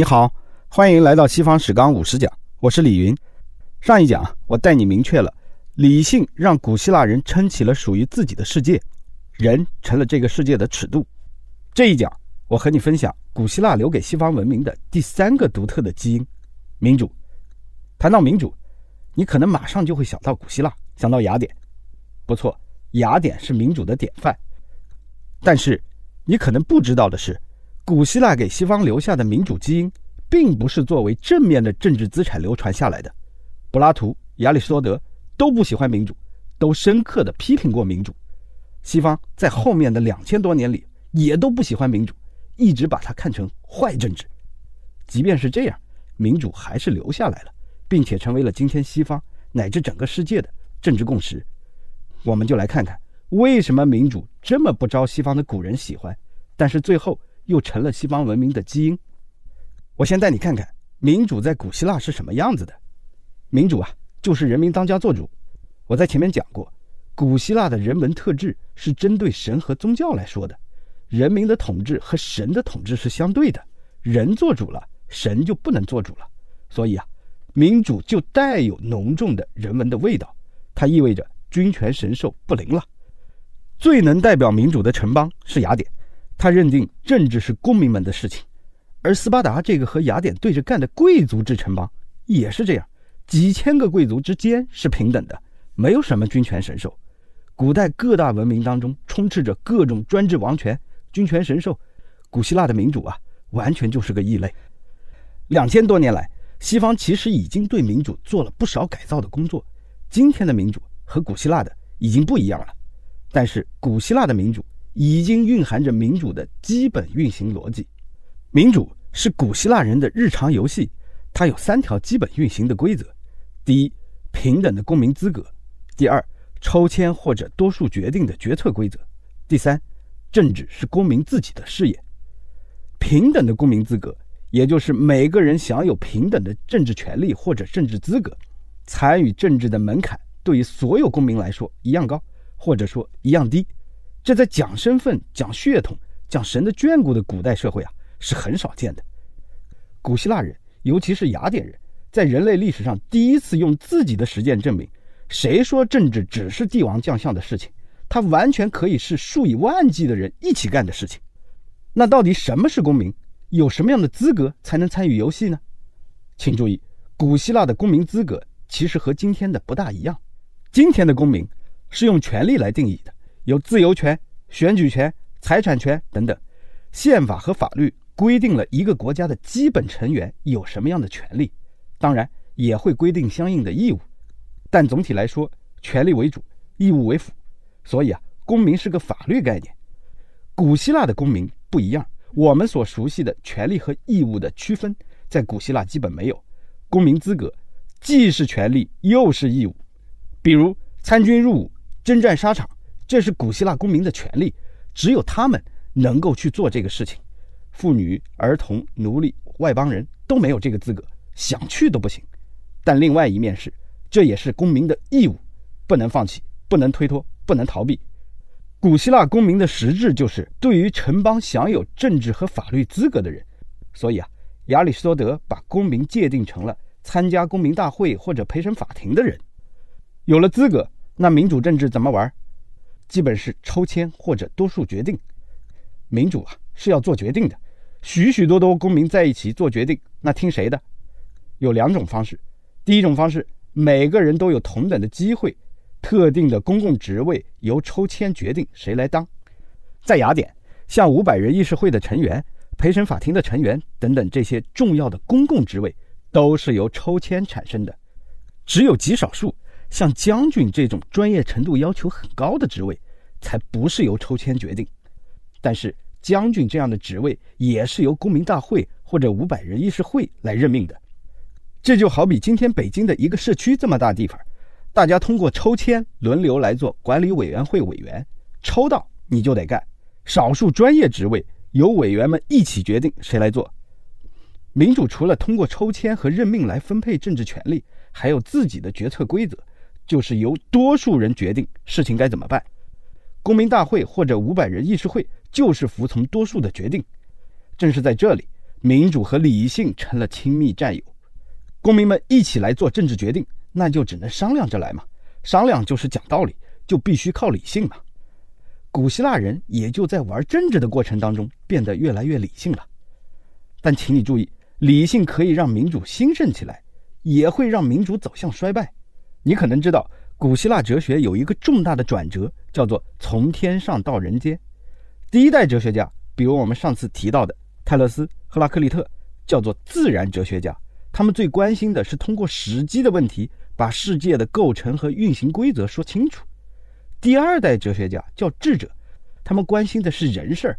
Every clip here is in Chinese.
你好，欢迎来到西方史纲五十讲，我是李云。上一讲我带你明确了，理性让古希腊人撑起了属于自己的世界，人成了这个世界的尺度。这一讲我和你分享古希腊留给西方文明的第三个独特的基因——民主。谈到民主，你可能马上就会想到古希腊，想到雅典。不错，雅典是民主的典范。但是你可能不知道的是。古希腊给西方留下的民主基因，并不是作为正面的政治资产流传下来的。柏拉图、亚里士多德都不喜欢民主，都深刻的批评过民主。西方在后面的两千多年里，也都不喜欢民主，一直把它看成坏政治。即便是这样，民主还是留下来了，并且成为了今天西方乃至整个世界的政治共识。我们就来看看，为什么民主这么不招西方的古人喜欢，但是最后。又成了西方文明的基因。我先带你看看民主在古希腊是什么样子的。民主啊，就是人民当家做主。我在前面讲过，古希腊的人文特质是针对神和宗教来说的。人民的统治和神的统治是相对的，人做主了，神就不能做主了。所以啊，民主就带有浓重的人文的味道。它意味着君权神授不灵了。最能代表民主的城邦是雅典。他认定政治是公民们的事情，而斯巴达这个和雅典对着干的贵族制城邦也是这样，几千个贵族之间是平等的，没有什么君权神授。古代各大文明当中充斥着各种专制王权、君权神授，古希腊的民主啊，完全就是个异类。两千多年来，西方其实已经对民主做了不少改造的工作，今天的民主和古希腊的已经不一样了，但是古希腊的民主。已经蕴含着民主的基本运行逻辑。民主是古希腊人的日常游戏，它有三条基本运行的规则：第一，平等的公民资格；第二，抽签或者多数决定的决策规则；第三，政治是公民自己的事业。平等的公民资格，也就是每个人享有平等的政治权利或者政治资格，参与政治的门槛对于所有公民来说一样高，或者说一样低。这在讲身份、讲血统、讲神的眷顾的古代社会啊，是很少见的。古希腊人，尤其是雅典人，在人类历史上第一次用自己的实践证明：谁说政治只是帝王将相的事情？它完全可以是数以万计的人一起干的事情。那到底什么是公民？有什么样的资格才能参与游戏呢？请注意，古希腊的公民资格其实和今天的不大一样。今天的公民是用权利来定义的。有自由权、选举权、财产权等等，宪法和法律规定了一个国家的基本成员有什么样的权利，当然也会规定相应的义务，但总体来说，权利为主，义务为辅。所以啊，公民是个法律概念。古希腊的公民不一样，我们所熟悉的权利和义务的区分，在古希腊基本没有。公民资格既是权利又是义务，比如参军入伍、征战沙场。这是古希腊公民的权利，只有他们能够去做这个事情，妇女、儿童、奴隶、外邦人都没有这个资格，想去都不行。但另外一面是，这也是公民的义务，不能放弃，不能推脱，不能逃避。古希腊公民的实质就是对于城邦享有政治和法律资格的人。所以啊，亚里士多德把公民界定成了参加公民大会或者陪审法庭的人。有了资格，那民主政治怎么玩？基本是抽签或者多数决定，民主啊是要做决定的，许许多多公民在一起做决定，那听谁的？有两种方式，第一种方式，每个人都有同等的机会，特定的公共职位由抽签决定谁来当。在雅典，像五百人议事会的成员、陪审法庭的成员等等这些重要的公共职位，都是由抽签产生的，只有极少数。像将军这种专业程度要求很高的职位，才不是由抽签决定。但是将军这样的职位也是由公民大会或者五百人议事会来任命的。这就好比今天北京的一个社区这么大地方，大家通过抽签轮流来做管理委员会委员，抽到你就得干。少数专业职位由委员们一起决定谁来做。民主除了通过抽签和任命来分配政治权利，还有自己的决策规则。就是由多数人决定事情该怎么办，公民大会或者五百人议事会就是服从多数的决定。正是在这里，民主和理性成了亲密战友。公民们一起来做政治决定，那就只能商量着来嘛。商量就是讲道理，就必须靠理性嘛。古希腊人也就在玩政治的过程当中变得越来越理性了。但请你注意，理性可以让民主兴盛起来，也会让民主走向衰败。你可能知道，古希腊哲学有一个重大的转折，叫做从天上到人间。第一代哲学家，比如我们上次提到的泰勒斯、赫拉克利特，叫做自然哲学家。他们最关心的是通过时机的问题，把世界的构成和运行规则说清楚。第二代哲学家叫智者，他们关心的是人事儿。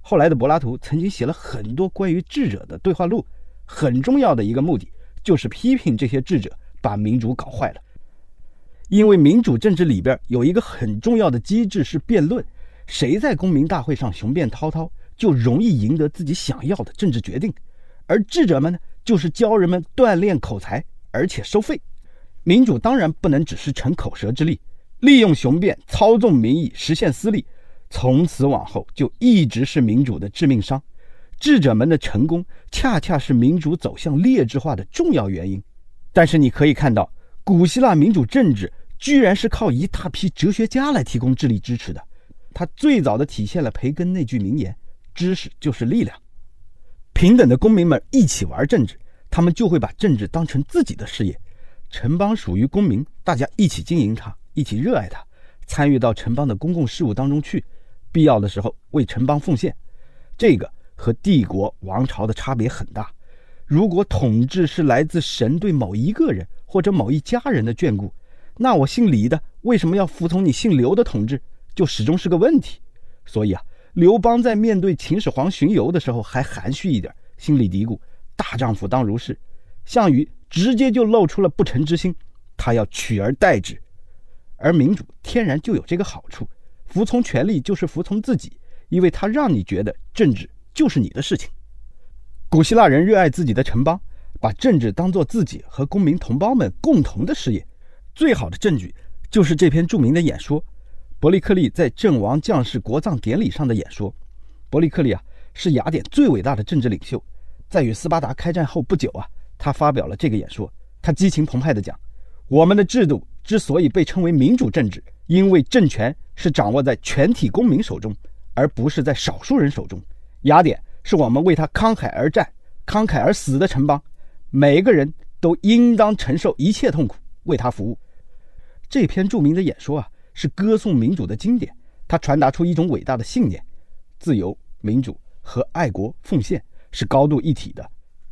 后来的柏拉图曾经写了很多关于智者的对话录，很重要的一个目的就是批评这些智者把民主搞坏了。因为民主政治里边有一个很重要的机制是辩论，谁在公民大会上雄辩滔滔，就容易赢得自己想要的政治决定。而智者们呢？就是教人们锻炼口才，而且收费。民主当然不能只是逞口舌之力，利用雄辩操纵民意，实现私利。从此往后就一直是民主的致命伤。智者们的成功，恰恰是民主走向劣质化的重要原因。但是你可以看到，古希腊民主政治居然是靠一大批哲学家来提供智力支持的。它最早的体现了培根那句名言：“知识就是力量。”平等的公民们一起玩政治，他们就会把政治当成自己的事业。城邦属于公民，大家一起经营它，一起热爱它，参与到城邦的公共事务当中去，必要的时候为城邦奉献。这个和帝国王朝的差别很大。如果统治是来自神对某一个人或者某一家人的眷顾，那我姓李的为什么要服从你姓刘的统治，就始终是个问题。所以啊。刘邦在面对秦始皇巡游的时候还含蓄一点，心里嘀咕：“大丈夫当如是。”项羽直接就露出了不臣之心，他要取而代之。而民主天然就有这个好处，服从权力就是服从自己，因为他让你觉得政治就是你的事情。古希腊人热爱自己的城邦，把政治当做自己和公民同胞们共同的事业。最好的证据就是这篇著名的演说。伯利克利在阵亡将士国葬典礼上的演说。伯利克利啊，是雅典最伟大的政治领袖。在与斯巴达开战后不久啊，他发表了这个演说。他激情澎湃地讲：“我们的制度之所以被称为民主政治，因为政权是掌握在全体公民手中，而不是在少数人手中。雅典是我们为他慷慨而战、慷慨而死的城邦，每个人都应当承受一切痛苦，为他服务。”这篇著名的演说啊。是歌颂民主的经典，它传达出一种伟大的信念：自由、民主和爱国奉献是高度一体的。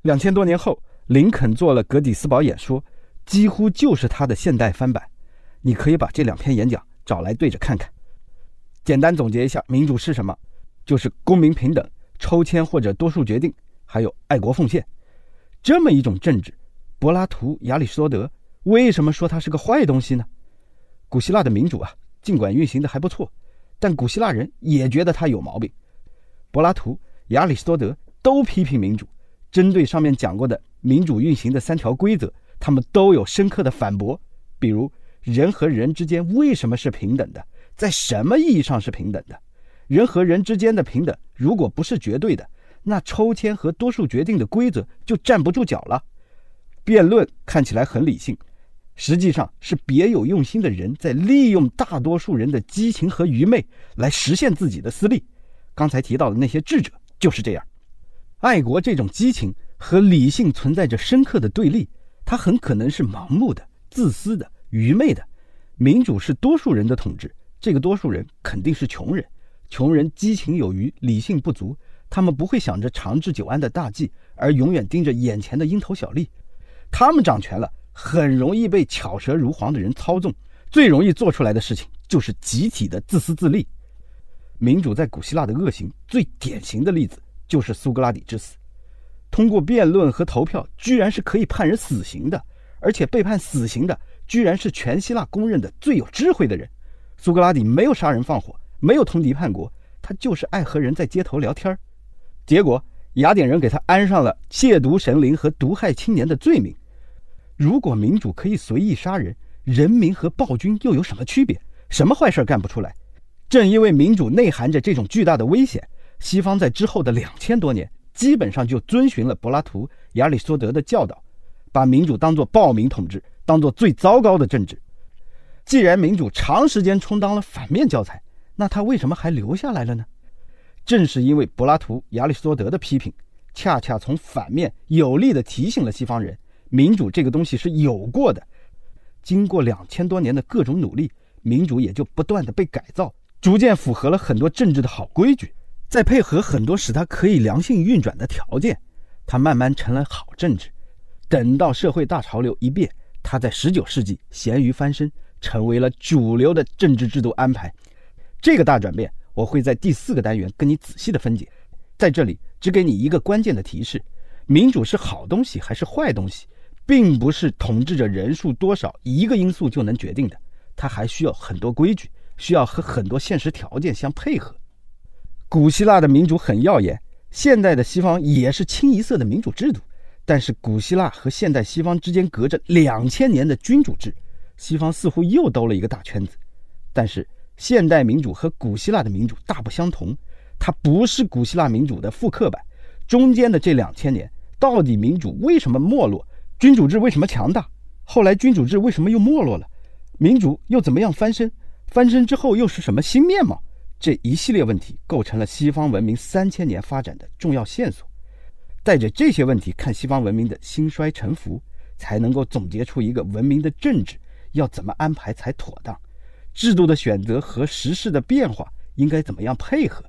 两千多年后，林肯做了格底斯堡演说，几乎就是他的现代翻版。你可以把这两篇演讲找来对着看看。简单总结一下，民主是什么？就是公民平等、抽签或者多数决定，还有爱国奉献这么一种政治。柏拉图、亚里士多德为什么说它是个坏东西呢？古希腊的民主啊，尽管运行的还不错，但古希腊人也觉得它有毛病。柏拉图、亚里士多德都批评民主，针对上面讲过的民主运行的三条规则，他们都有深刻的反驳。比如，人和人之间为什么是平等的？在什么意义上是平等的？人和人之间的平等如果不是绝对的，那抽签和多数决定的规则就站不住脚了。辩论看起来很理性。实际上是别有用心的人在利用大多数人的激情和愚昧来实现自己的私利。刚才提到的那些智者就是这样。爱国这种激情和理性存在着深刻的对立，它很可能是盲目的、自私的、愚昧的。民主是多数人的统治，这个多数人肯定是穷人。穷人激情有余，理性不足，他们不会想着长治久安的大计，而永远盯着眼前的蝇头小利。他们掌权了。很容易被巧舌如簧的人操纵，最容易做出来的事情就是集体的自私自利。民主在古希腊的恶行最典型的例子就是苏格拉底之死。通过辩论和投票，居然是可以判人死刑的，而且被判死刑的居然是全希腊公认的最有智慧的人。苏格拉底没有杀人放火，没有通敌叛国，他就是爱和人在街头聊天结果雅典人给他安上了亵渎神灵和毒害青年的罪名。如果民主可以随意杀人，人民和暴君又有什么区别？什么坏事干不出来？正因为民主内含着这种巨大的危险，西方在之后的两千多年基本上就遵循了柏拉图、亚里士多德的教导，把民主当作暴民统治，当作最糟糕的政治。既然民主长时间充当了反面教材，那他为什么还留下来了呢？正是因为柏拉图、亚里士多德的批评，恰恰从反面有力地提醒了西方人，民主这个东西是有过的。经过两千多年的各种努力，民主也就不断地被改造，逐渐符合了很多政治的好规矩。再配合很多使它可以良性运转的条件，它慢慢成了好政治。等到社会大潮流一变，它在十九世纪咸鱼翻身，成为了主流的政治制度安排。这个大转变，我会在第四个单元跟你仔细的分解。在这里，只给你一个关键的提示：民主是好东西还是坏东西，并不是统治者人数多少一个因素就能决定的。它还需要很多规矩，需要和很多现实条件相配合。古希腊的民主很耀眼，现代的西方也是清一色的民主制度。但是古希腊和现代西方之间隔着两千年的君主制，西方似乎又兜了一个大圈子。但是现代民主和古希腊的民主大不相同，它不是古希腊民主的复刻版。中间的这两千年，到底民主为什么没落？君主制为什么强大？后来君主制为什么又没落了？民主又怎么样翻身？翻身之后又是什么新面貌？这一系列问题构成了西方文明三千年发展的重要线索。带着这些问题看西方文明的兴衰沉浮，才能够总结出一个文明的政治要怎么安排才妥当，制度的选择和时事的变化应该怎么样配合。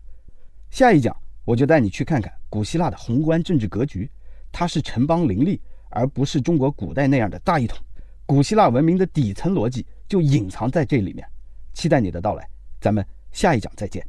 下一讲我就带你去看看古希腊的宏观政治格局，它是城邦林立，而不是中国古代那样的大一统。古希腊文明的底层逻辑就隐藏在这里面。期待你的到来，咱们。下一讲再见。